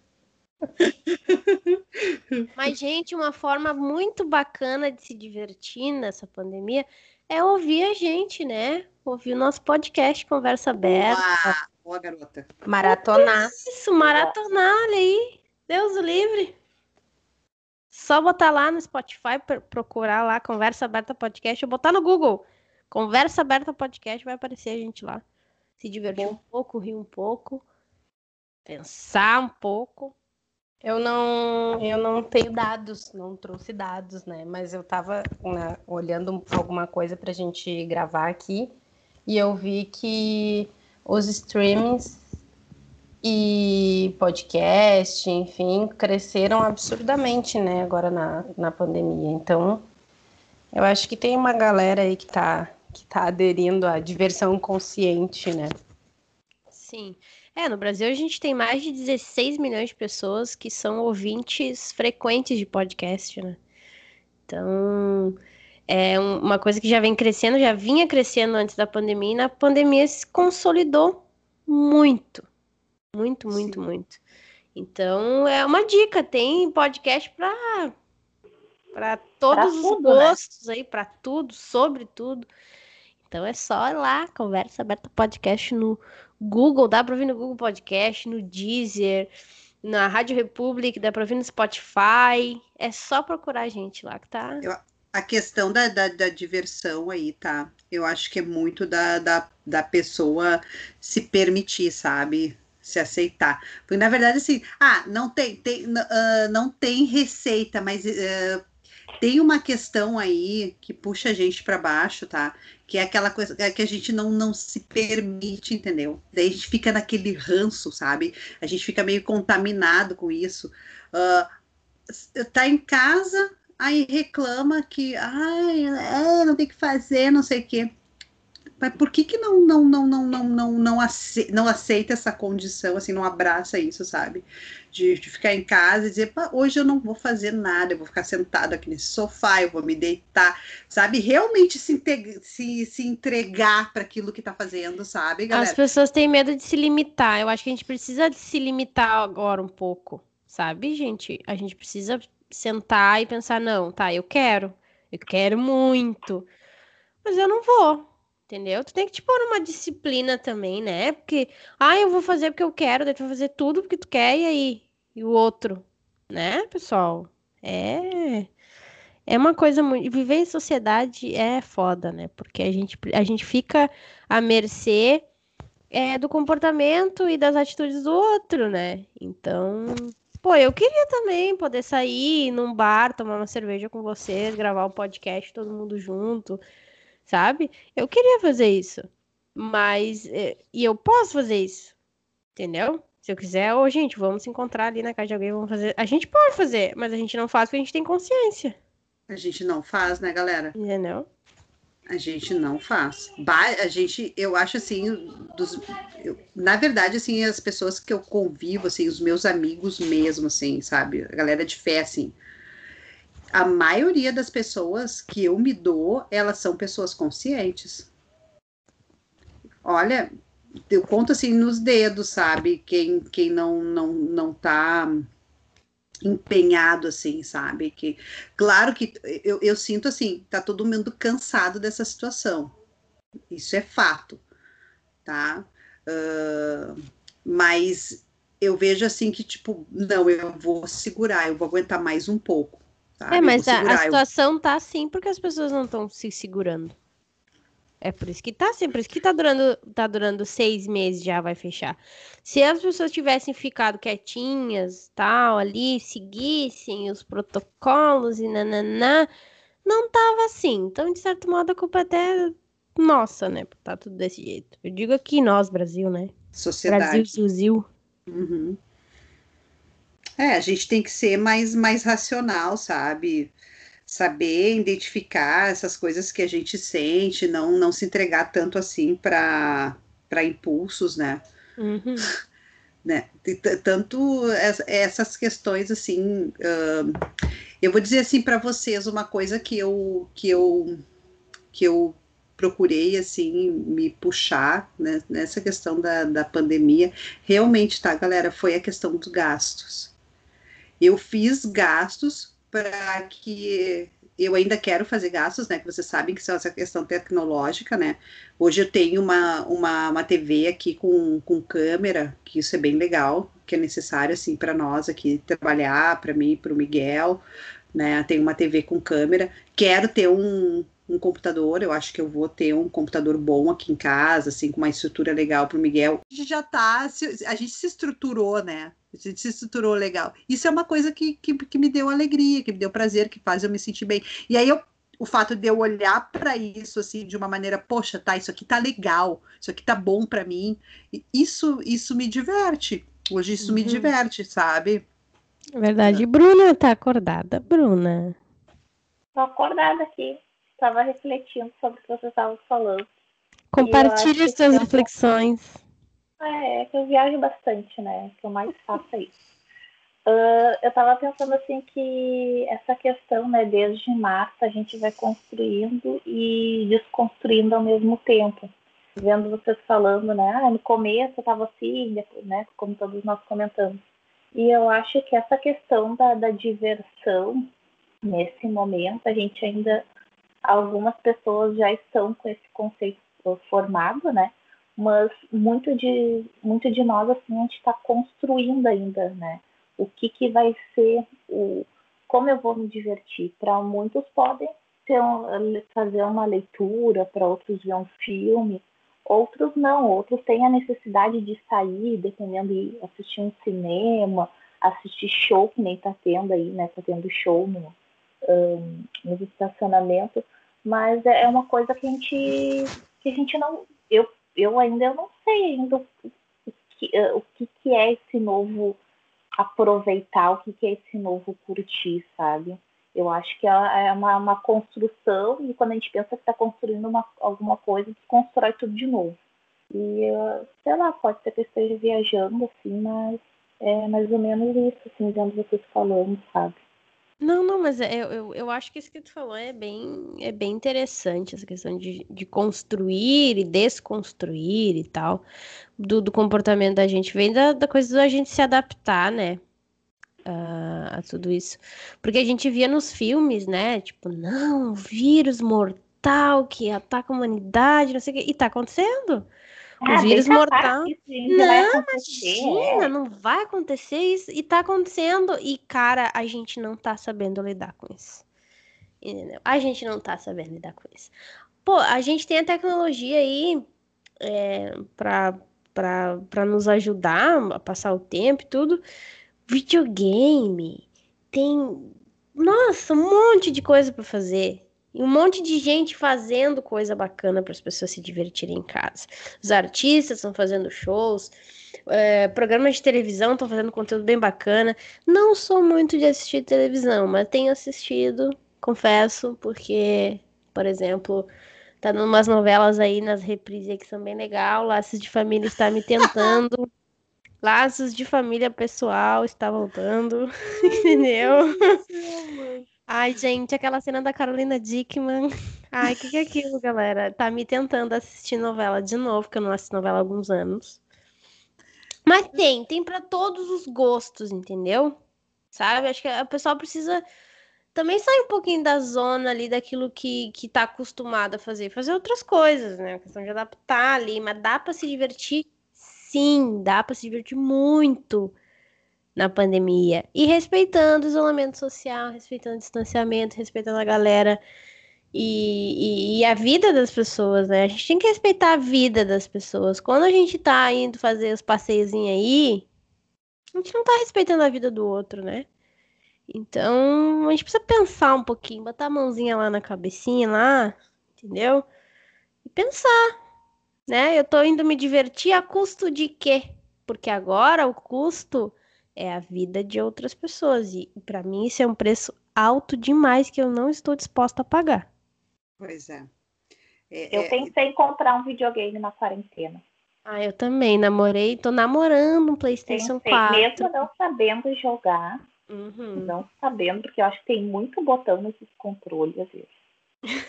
Mas, gente, uma forma muito bacana de se divertir nessa pandemia é ouvir a gente, né? Ouvir o nosso podcast Conversa Aberta. Boa, boa garota. Maratonar. Isso, maratonar, olha aí. Deus o livre. Só botar lá no Spotify, procurar lá Conversa Aberta Podcast, ou botar no Google. Conversa Aberta Podcast, vai aparecer a gente lá. Se divertir Bom. um pouco, rir um pouco, pensar um pouco. Eu não, eu não tenho dados, não trouxe dados, né? Mas eu estava né, olhando alguma coisa para a gente gravar aqui e eu vi que os streamings e podcast, enfim, cresceram absurdamente, né? Agora na, na pandemia. Então, eu acho que tem uma galera aí que está que tá aderindo à diversão consciente, né? Sim. É, no Brasil a gente tem mais de 16 milhões de pessoas que são ouvintes frequentes de podcast, né? Então, é uma coisa que já vem crescendo, já vinha crescendo antes da pandemia, e na pandemia se consolidou muito. Muito, muito, Sim. muito. Então, é uma dica, tem podcast para para todos pra os tudo, né? gostos né? aí, para tudo, sobre tudo. Então é só ir lá, conversa aberta podcast no Google, dá para ouvir no Google Podcast, no Deezer, na Rádio Republic, dá para ouvir no Spotify. É só procurar a gente lá que tá. Eu, a questão da, da, da, diversão aí, tá? Eu acho que é muito da, da, da pessoa se permitir, sabe? Se aceitar. Porque, na verdade, assim, ah, não tem, tem, uh, não tem receita, mas uh, tem uma questão aí que puxa a gente para baixo, tá? que é aquela coisa é que a gente não, não se permite, entendeu? Daí a gente fica naquele ranço, sabe? A gente fica meio contaminado com isso. Uh, tá em casa, aí reclama que, ai, é, não tem que fazer, não sei o quê. Mas por que que não não não não não não não aceita, não aceita essa condição, assim, não abraça isso, sabe? De, de ficar em casa e dizer, hoje eu não vou fazer nada, eu vou ficar sentado aqui nesse sofá, eu vou me deitar, sabe? Realmente se, se, se entregar para aquilo que tá fazendo, sabe, galera? As pessoas têm medo de se limitar. Eu acho que a gente precisa de se limitar agora um pouco, sabe, gente? A gente precisa sentar e pensar, não, tá, eu quero, eu quero muito, mas eu não vou Entendeu? Tu tem que te pôr uma disciplina também, né? Porque, ah, eu vou fazer porque eu quero, daí tu vai fazer tudo porque tu quer, e aí? E o outro, né, pessoal? É. É uma coisa muito. Viver em sociedade é foda, né? Porque a gente, a gente fica à mercê é, do comportamento e das atitudes do outro, né? Então, pô, eu queria também poder sair num bar, tomar uma cerveja com vocês, gravar um podcast todo mundo junto sabe? Eu queria fazer isso, mas é, e eu posso fazer isso, entendeu? Se eu quiser, ô gente, vamos se encontrar ali na casa de alguém, vamos fazer. A gente pode fazer, mas a gente não faz porque a gente tem consciência. A gente não faz, né, galera? Entendeu? A gente não faz. A gente, eu acho assim, dos, eu, na verdade, assim, as pessoas que eu convivo, assim, os meus amigos mesmo, assim, sabe? A galera de fé, assim, a maioria das pessoas que eu me dou, elas são pessoas conscientes. Olha, eu conto assim nos dedos, sabe? Quem, quem não, não, não tá empenhado assim, sabe? Que claro que eu, eu sinto assim, tá todo mundo cansado dessa situação. Isso é fato, tá? Uh, mas eu vejo assim que tipo, não, eu vou segurar, eu vou aguentar mais um pouco. Sabe? É, mas a, a, situação eu... tá assim porque as pessoas não estão se segurando. É por isso que tá assim, por isso que tá durando, tá durando seis meses já vai fechar. Se as pessoas tivessem ficado quietinhas, tal, ali, seguissem os protocolos e nananã, não tava assim. Então, de certo modo, a culpa é até nossa, né? Tá tudo desse jeito. Eu digo aqui nós, Brasil, né? Sociedade. Brasil, Brasil. Uhum. É, a gente tem que ser mais, mais racional, sabe? saber identificar essas coisas que a gente sente, não, não se entregar tanto assim para impulsos, né? Uhum. [laughs] né? Tanto essas questões assim, uh, eu vou dizer assim para vocês uma coisa que eu que eu que eu procurei assim me puxar né, nessa questão da, da pandemia, realmente, tá, galera, foi a questão dos gastos. Eu fiz gastos para que eu ainda quero fazer gastos, né? Que vocês sabem que são essa questão tecnológica, né? Hoje eu tenho uma, uma, uma TV aqui com, com câmera, que isso é bem legal, que é necessário, assim, para nós aqui trabalhar, para mim, para o Miguel, né? Tenho uma TV com câmera. Quero ter um, um computador, eu acho que eu vou ter um computador bom aqui em casa, assim, com uma estrutura legal para o Miguel. A gente já tá, a gente se estruturou, né? A gente se estruturou legal. Isso é uma coisa que, que, que me deu alegria, que me deu prazer, que faz eu me sentir bem. E aí eu, o fato de eu olhar para isso assim de uma maneira, poxa, tá, isso aqui tá legal, isso aqui tá bom para mim, isso isso me diverte. Hoje isso uhum. me diverte, sabe? Verdade. Bruna tá acordada, Bruna. Tô acordada aqui. Tava refletindo sobre o que você estava falando. Compartilhe as suas reflexões. É, que eu viajo bastante, né? Que eu mais faço é isso. Uh, eu estava pensando assim que essa questão, né, desde março a gente vai construindo e desconstruindo ao mesmo tempo. Vendo vocês falando, né, ah, no começo eu estava assim, depois, né, como todos nós comentamos. E eu acho que essa questão da, da diversão, nesse momento, a gente ainda, algumas pessoas já estão com esse conceito formado, né, mas muito de, muito de nós, assim, a gente está construindo ainda, né? O que, que vai ser, o, como eu vou me divertir. Para muitos podem um, fazer uma leitura, para outros ver um filme, outros não, outros têm a necessidade de sair, dependendo de assistir um cinema, assistir show, que nem está tendo aí, né? Está tendo show no, um, nos estacionamentos, mas é, é uma coisa que a gente, que a gente não, eu eu ainda não sei ainda o que, eh, o que, que é esse novo aproveitar, o que, que é esse novo curtir, sabe? Eu acho que é, é uma, uma construção e quando a gente pensa que está construindo uma, alguma coisa, constrói tudo de novo. E, eh, sei lá, pode ser que eu esteja viajando, assim, mas é mais ou menos isso, assim, vendo vocês falando, sabe? Não, não, mas é, eu, eu, eu acho que isso que tu falou é bem, é bem interessante, essa questão de, de construir e desconstruir e tal, do, do comportamento da gente. Vem da, da coisa da gente se adaptar, né? A, a tudo isso. Porque a gente via nos filmes, né? Tipo, não, vírus mortal que ataca a humanidade, não sei o quê. E tá acontecendo. O ah, vírus mortal. Não, imagina, é. não vai acontecer isso. E tá acontecendo. E, cara, a gente não tá sabendo lidar com isso. Entendeu? A gente não tá sabendo lidar com isso. Pô, a gente tem a tecnologia aí é, pra, pra, pra nos ajudar a passar o tempo e tudo. Videogame. Tem. Nossa, um monte de coisa para fazer. E um monte de gente fazendo coisa bacana para as pessoas se divertirem em casa. Os artistas estão fazendo shows, é, programas de televisão estão fazendo conteúdo bem bacana. Não sou muito de assistir televisão, mas tenho assistido, confesso, porque, por exemplo, tá dando umas novelas aí nas reprises que são bem legal. Laços de Família está me tentando. [laughs] Laços de Família Pessoal está voltando, entendeu? Ai, gente, aquela cena da Carolina Dickman. [laughs] Ai, o que, que é aquilo, galera? Tá me tentando assistir novela de novo, que eu não assisto novela há alguns anos. Mas tem, tem para todos os gostos, entendeu? Sabe? Acho que o pessoal precisa também sair um pouquinho da zona ali daquilo que, que tá acostumado a fazer. Fazer outras coisas, né? A questão de adaptar ali, mas dá para se divertir? Sim, dá para se divertir muito na pandemia. E respeitando o isolamento social, respeitando o distanciamento, respeitando a galera E, e, e, a vida das pessoas, né? A gente tem que respeitar a vida das pessoas. Quando a gente tá indo fazer os passeios aí, a gente não tá respeitando a vida do outro, né? Então, a gente precisa pensar um pouquinho, botar a mãozinha lá na cabecinha, lá, entendeu? E pensar, né? Eu tô indo me divertir a custo de quê? Porque agora o custo é a vida de outras pessoas. E para mim isso é um preço alto demais que eu não estou disposta a pagar. Pois é. é eu é... pensei em comprar um videogame na quarentena. Ah, eu também namorei, tô namorando um PlayStation pensei, 4. Mesmo não sabendo jogar, uhum. não sabendo, porque eu acho que tem muito botão nesses controles às vezes.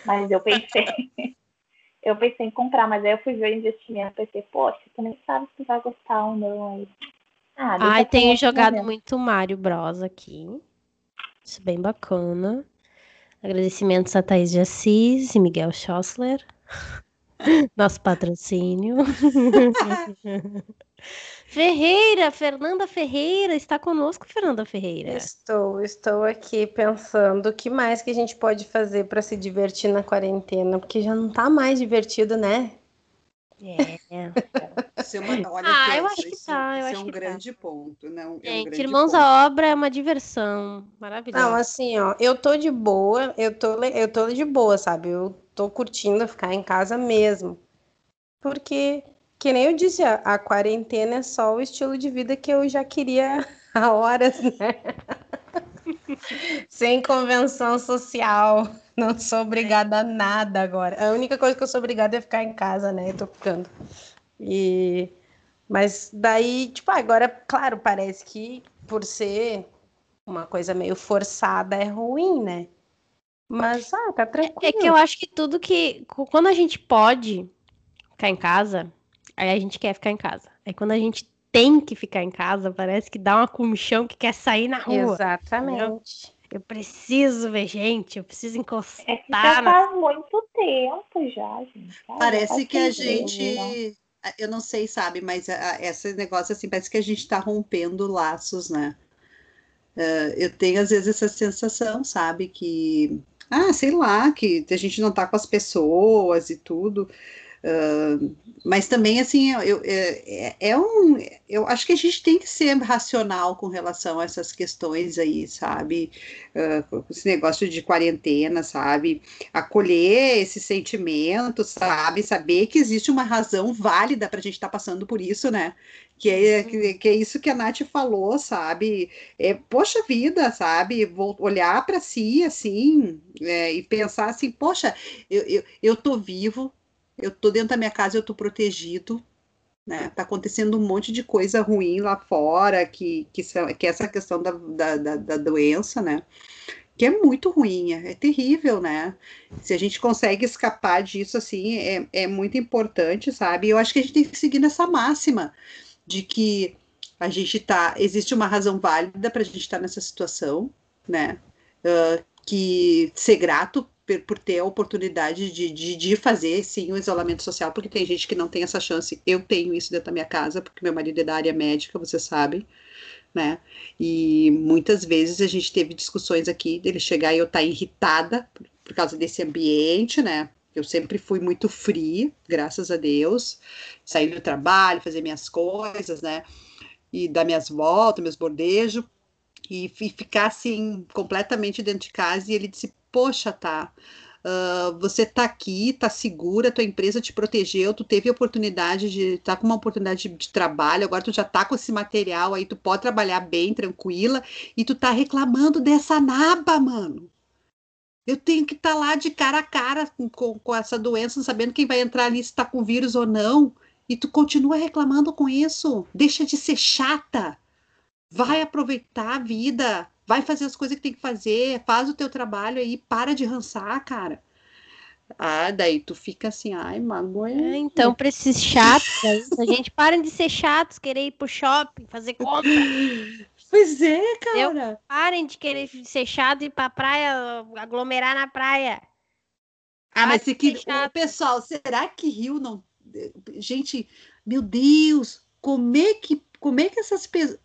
Mas eu pensei, [laughs] eu pensei em comprar, mas aí eu fui ver o investimento e pensei, poxa, tu nem sabe se tu vai gostar ou não. Aí, ah, Ai, tenho jogado momento. muito Mario Bros aqui. Isso é bem bacana. Agradecimentos a Thaís de Assis e Miguel Schossler. [laughs] Nosso patrocínio. [laughs] Ferreira, Fernanda Ferreira, está conosco, Fernanda Ferreira. Estou, estou aqui pensando o que mais que a gente pode fazer para se divertir na quarentena, porque já não está mais divertido, né? É. Isso é uma, [laughs] olha, ah, eu acho que tá. Eu isso acho é um grande tá. ponto. Não, é um grande Irmãos ponto. à Obra é uma diversão maravilhosa. Não, assim, ó, eu tô de boa, eu tô, eu tô de boa, sabe? Eu tô curtindo ficar em casa mesmo. Porque, que nem eu disse, a, a quarentena é só o estilo de vida que eu já queria [laughs] há horas, né? [laughs] Sem convenção social. Não sou obrigada a nada agora. A única coisa que eu sou obrigada é ficar em casa, né? Eu tô ficando. E mas daí, tipo, agora, claro, parece que por ser uma coisa meio forçada é ruim, né? Mas ah, tá tranquilo. É que eu acho que tudo que quando a gente pode ficar em casa, aí a gente quer ficar em casa. Aí quando a gente tem que ficar em casa, parece que dá uma comichão que quer sair na rua. Exatamente. Entendeu? Eu preciso ver gente, eu preciso encostar. É que já na... faz muito tempo já, gente. Parece que a gente. Né? Eu não sei, sabe, mas a, a, esse negócio assim, parece que a gente está rompendo laços, né? Uh, eu tenho às vezes essa sensação, sabe, que ah, sei lá, que a gente não tá com as pessoas e tudo. Uh, mas também, assim, eu, eu, é, é, um. Eu acho que a gente tem que ser racional com relação a essas questões aí, sabe? Uh, esse negócio de quarentena, sabe? Acolher esse sentimento, sabe? Saber que existe uma razão válida para a gente estar tá passando por isso, né? Que é, que, que, é isso que a Nath falou, sabe? É, poxa vida, sabe? Vou olhar para si, assim, é, e pensar assim, poxa, eu, eu, eu tô vivo, eu tô dentro da minha casa, eu tô protegido, né? Tá acontecendo um monte de coisa ruim lá fora, que, que, que é essa questão da, da, da, da doença, né? Que é muito ruim, é, é, terrível, né? Se a gente consegue escapar disso, assim, é, é muito importante, sabe? Eu acho que a gente tem que seguir nessa máxima de que a gente tá, existe uma razão válida para a gente estar tá nessa situação, né? Uh, que ser grato por ter a oportunidade de, de, de, fazer, sim, o isolamento social, porque tem gente que não tem essa chance. Eu tenho isso dentro da minha casa, porque meu marido é da área médica, vocês sabem, né? E muitas vezes a gente teve discussões aqui dele chegar e eu estar tá irritada por, por causa desse ambiente, né? Eu sempre fui muito fria, graças a Deus, sair do trabalho, fazer minhas coisas, né? E dar minhas voltas, meus bordejos, e, e assim, completamente dentro de casa. E ele disse: poxa, tá. Uh, você tá aqui, tá segura, tua empresa te protegeu, tu teve oportunidade de tá com uma oportunidade de, de, trabalho, agora tu já tá com esse material aí, tu pode trabalhar bem, tranquila, e tu tá reclamando dessa naba, mano. Eu tenho que estar tá lá de cara a cara com, com essa doença, sabendo quem vai entrar ali se tá com vírus ou não, e tu continua reclamando com isso. Deixa de ser chata. Vai aproveitar a vida vai fazer as coisas que tem que fazer, faz o teu trabalho aí, para de rançar, cara. Ah, daí tu fica assim, ai, magoia. É, então, pra esses chatos, [laughs] a gente parem de ser chatos, querer ir pro shopping, fazer compra. Pois é, cara. Parem de querer ser chato e ir pra praia, aglomerar na praia. Ah, mas se que, o pessoal, será que Rio não. Gente, meu Deus, como é que, como é que essas pessoas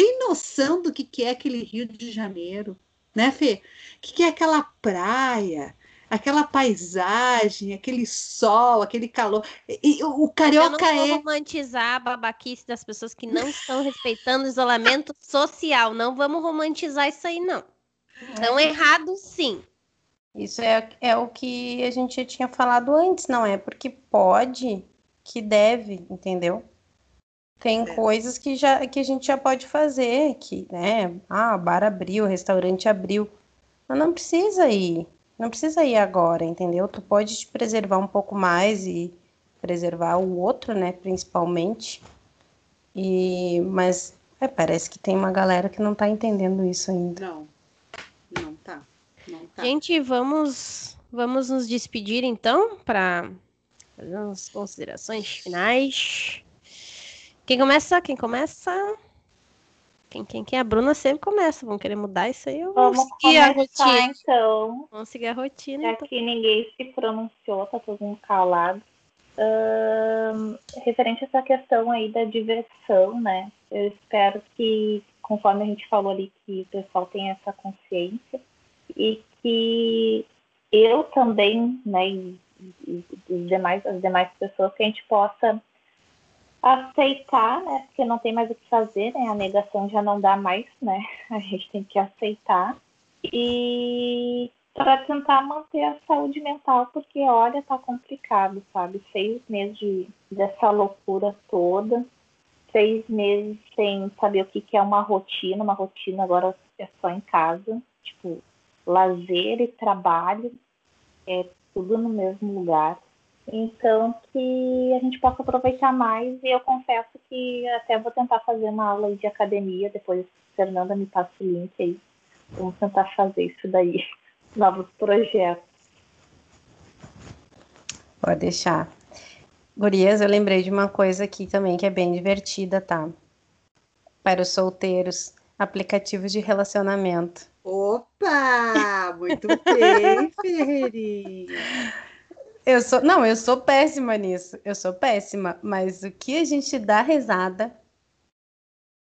tem noção do que, que é aquele Rio de Janeiro, né, Fê? O que, que é aquela praia? aquela paisagem, aquele sol, aquele calor. E, o, o carioca eu não vou é. romantizar a babaquice das pessoas que não estão respeitando o isolamento social. Não vamos romantizar isso aí, não. Estão é. errados, sim. Isso é, é o que a gente tinha falado antes, não é? Porque pode que deve, entendeu? Tem é. coisas que, já, que a gente já pode fazer, que, né? Ah, bar abriu, restaurante abriu. Mas não precisa ir. Não precisa ir agora, entendeu? Tu pode te preservar um pouco mais e preservar o outro, né? Principalmente. E, mas é, parece que tem uma galera que não tá entendendo isso ainda. Não, não tá. Não tá. Gente, vamos, vamos nos despedir então para fazer umas considerações finais. Quem começa? Quem começa? Quem, quem, quem? A Bruna sempre começa. Vamos querer mudar isso aí? Eu Vamos seguir a rotina. Então. Vamos seguir a rotina. Já então. que ninguém se pronunciou, tá todo mundo calado. Referente a essa questão aí da diversão, né? Eu espero que, conforme a gente falou ali, que o pessoal tenha essa consciência e que eu também, né, e, e, e demais, as demais pessoas, que a gente possa aceitar, né? Porque não tem mais o que fazer, né? A negação já não dá mais, né? [laughs] A gente tem que aceitar. E para tentar manter a saúde mental, porque olha, tá complicado, sabe? Seis meses de, dessa loucura toda, seis meses sem saber o que, que é uma rotina, uma rotina agora é só em casa, tipo, lazer e trabalho, é tudo no mesmo lugar. Então, que a gente possa aproveitar mais. E eu confesso que até vou tentar fazer uma aula de academia. Depois, Fernanda me passa o link aí. Vamos tentar fazer isso daí. [laughs] Novos projetos. Pode deixar. Gurias, eu lembrei de uma coisa aqui também que é bem divertida, tá? Para os solteiros, aplicativos de relacionamento. Opa! Muito bem, Ferreirinha. [laughs] Eu sou, não, eu sou péssima nisso. Eu sou péssima, mas o que a gente dá risada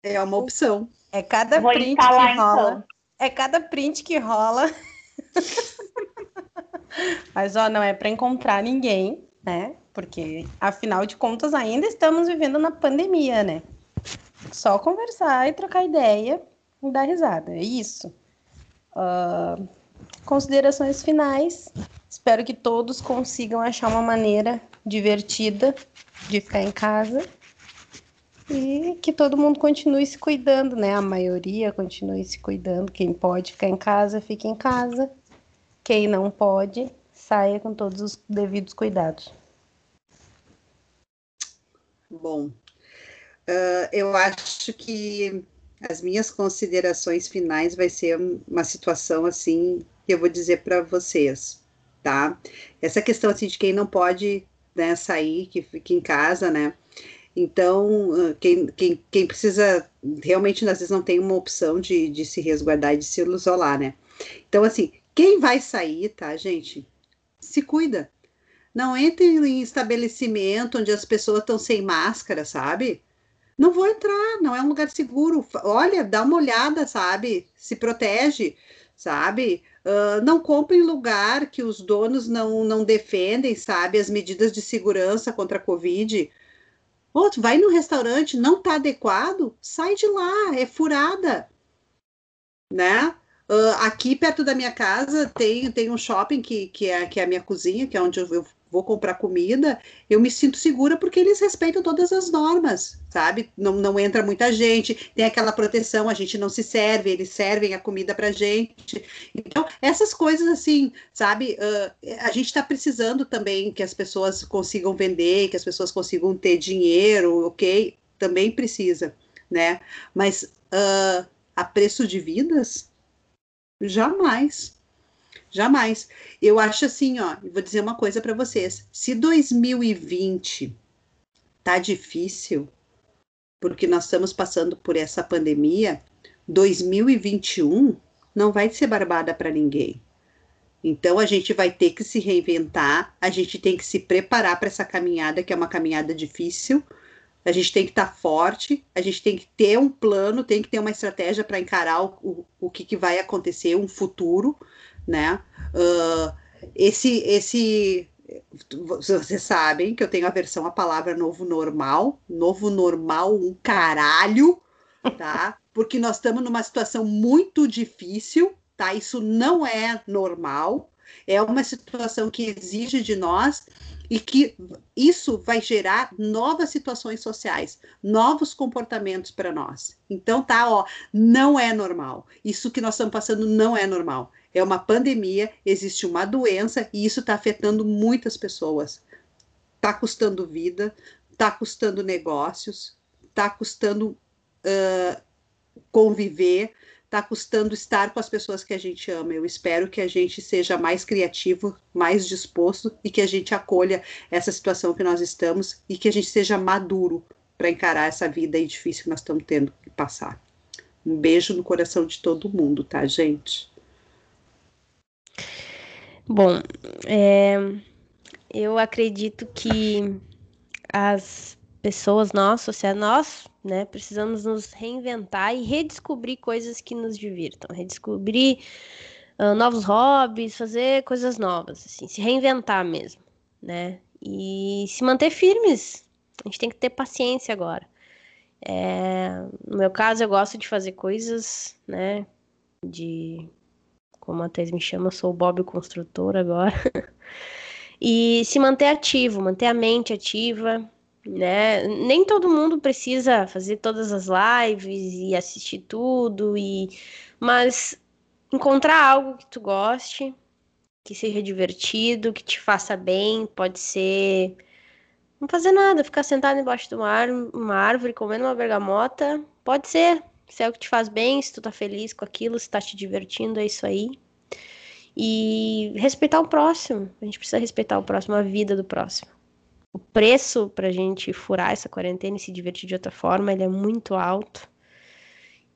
é uma opção. É cada Vou print que rola. Então. É cada print que rola. [laughs] mas ó, não é para encontrar ninguém, né? Porque afinal de contas ainda estamos vivendo na pandemia, né? Só conversar e trocar ideia e dar risada. É isso. Uh, considerações finais. Espero que todos consigam achar uma maneira divertida de ficar em casa e que todo mundo continue se cuidando, né? A maioria continue se cuidando. Quem pode ficar em casa, fique em casa. Quem não pode, saia com todos os devidos cuidados. Bom, uh, eu acho que as minhas considerações finais vai ser uma situação assim que eu vou dizer para vocês tá? Essa questão assim de quem não pode né, sair, que fica em casa, né? Então, quem, quem, quem precisa, realmente, às vezes não tem uma opção de, de se resguardar e de se isolar, né? Então, assim, quem vai sair, tá, gente? Se cuida. Não entre em estabelecimento onde as pessoas estão sem máscara, sabe? Não vou entrar, não é um lugar seguro. Olha, dá uma olhada, sabe? Se protege, sabe? Uh, não compre em lugar que os donos não, não defendem, sabe, as medidas de segurança contra a Covid. Outro, vai no restaurante, não está adequado, sai de lá, é furada, né? Uh, aqui perto da minha casa tem, tem um shopping que, que, é, que é a minha cozinha, que é onde eu, eu vou comprar comida, eu me sinto segura porque eles respeitam todas as normas, sabe? Não, não entra muita gente, tem aquela proteção, a gente não se serve, eles servem a comida pra gente. Então, essas coisas assim, sabe? Uh, a gente está precisando também que as pessoas consigam vender, que as pessoas consigam ter dinheiro, ok? Também precisa, né? Mas uh, a preço de vidas? Jamais Jamais. Eu acho assim, ó, vou dizer uma coisa para vocês. Se 2020 tá difícil, porque nós estamos passando por essa pandemia, 2021 não vai ser barbada para ninguém. Então a gente vai ter que se reinventar, a gente tem que se preparar para essa caminhada, que é uma caminhada difícil. A gente tem que estar tá forte, a gente tem que ter um plano, tem que ter uma estratégia para encarar o, o, o que, que vai acontecer, um futuro né? Uh, esse, esse, vocês sabem que eu tenho aversão à palavra novo normal, novo normal, um caralho, tá? [laughs] Porque nós estamos numa situação muito difícil, tá? Isso não é normal, é uma situação que exige de nós e que isso vai gerar novas situações sociais, novos comportamentos para nós. Então tá, ó, não é normal. Isso que nós estamos passando não é normal. É uma pandemia, existe uma doença e isso está afetando muitas pessoas. Está custando vida, está custando negócios, está custando uh, conviver, está custando estar com as pessoas que a gente ama. Eu espero que a gente seja mais criativo, mais disposto e que a gente acolha essa situação que nós estamos e que a gente seja maduro para encarar essa vida difícil que nós estamos tendo que passar. Um beijo no coração de todo mundo, tá, gente? Bom, é, eu acredito que as pessoas, nós, sociedade, nós, né, precisamos nos reinventar e redescobrir coisas que nos divirtam, redescobrir uh, novos hobbies, fazer coisas novas, assim, se reinventar mesmo, né, e se manter firmes. A gente tem que ter paciência agora. É, no meu caso, eu gosto de fazer coisas, né, de como a Thais me chama, sou o Bob o construtor agora. [laughs] e se manter ativo, manter a mente ativa, né? Nem todo mundo precisa fazer todas as lives e assistir tudo e mas encontrar algo que tu goste, que seja divertido, que te faça bem, pode ser não fazer nada, ficar sentado embaixo de uma, uma árvore comendo uma bergamota, pode ser, se é o que te faz bem, se tu tá feliz com aquilo, se tá te divertindo, é isso aí. E respeitar o próximo. A gente precisa respeitar o próximo, a vida do próximo. O preço pra gente furar essa quarentena e se divertir de outra forma, ele é muito alto.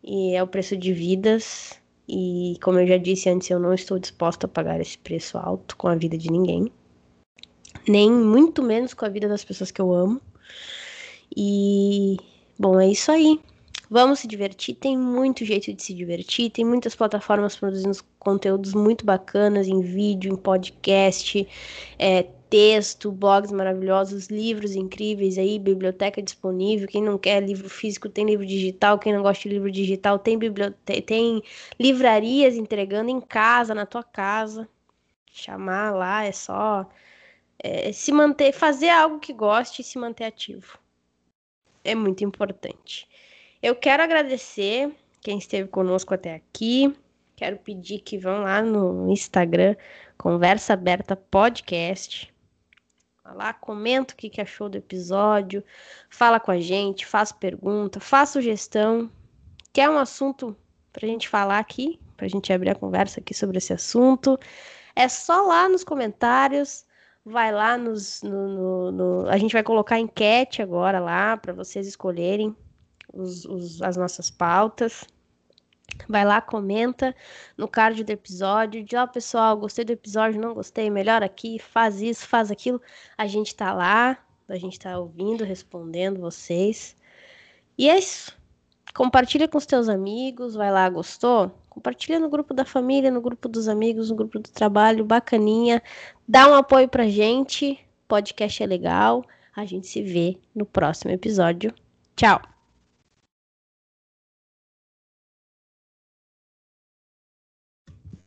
E é o preço de vidas. E como eu já disse antes, eu não estou disposta a pagar esse preço alto com a vida de ninguém. Nem muito menos com a vida das pessoas que eu amo. E bom, é isso aí. Vamos se divertir, tem muito jeito de se divertir, tem muitas plataformas produzindo conteúdos muito bacanas em vídeo, em podcast, é, texto, blogs maravilhosos, livros incríveis aí, biblioteca disponível. Quem não quer livro físico tem livro digital, quem não gosta de livro digital tem biblioteca, tem livrarias entregando em casa, na tua casa. Chamar lá é só é, se manter, fazer algo que goste e se manter ativo. É muito importante. Eu quero agradecer quem esteve conosco até aqui. Quero pedir que vão lá no Instagram, Conversa Aberta Podcast. lá, comenta o que achou do episódio, fala com a gente, faz pergunta, faz sugestão. Quer um assunto para a gente falar aqui, para a gente abrir a conversa aqui sobre esse assunto? É só lá nos comentários vai lá nos, no, no, no, a gente vai colocar enquete agora lá para vocês escolherem os, os, as nossas pautas. Vai lá, comenta no card do episódio. Diz, ó, oh, pessoal, gostei do episódio, não gostei, melhor aqui, faz isso, faz aquilo. A gente tá lá, a gente tá ouvindo, respondendo vocês. E é isso. Compartilha com os teus amigos, vai lá, gostou? Compartilha no grupo da família, no grupo dos amigos, no grupo do trabalho, bacaninha. Dá um apoio pra gente. Podcast é legal. A gente se vê no próximo episódio. Tchau!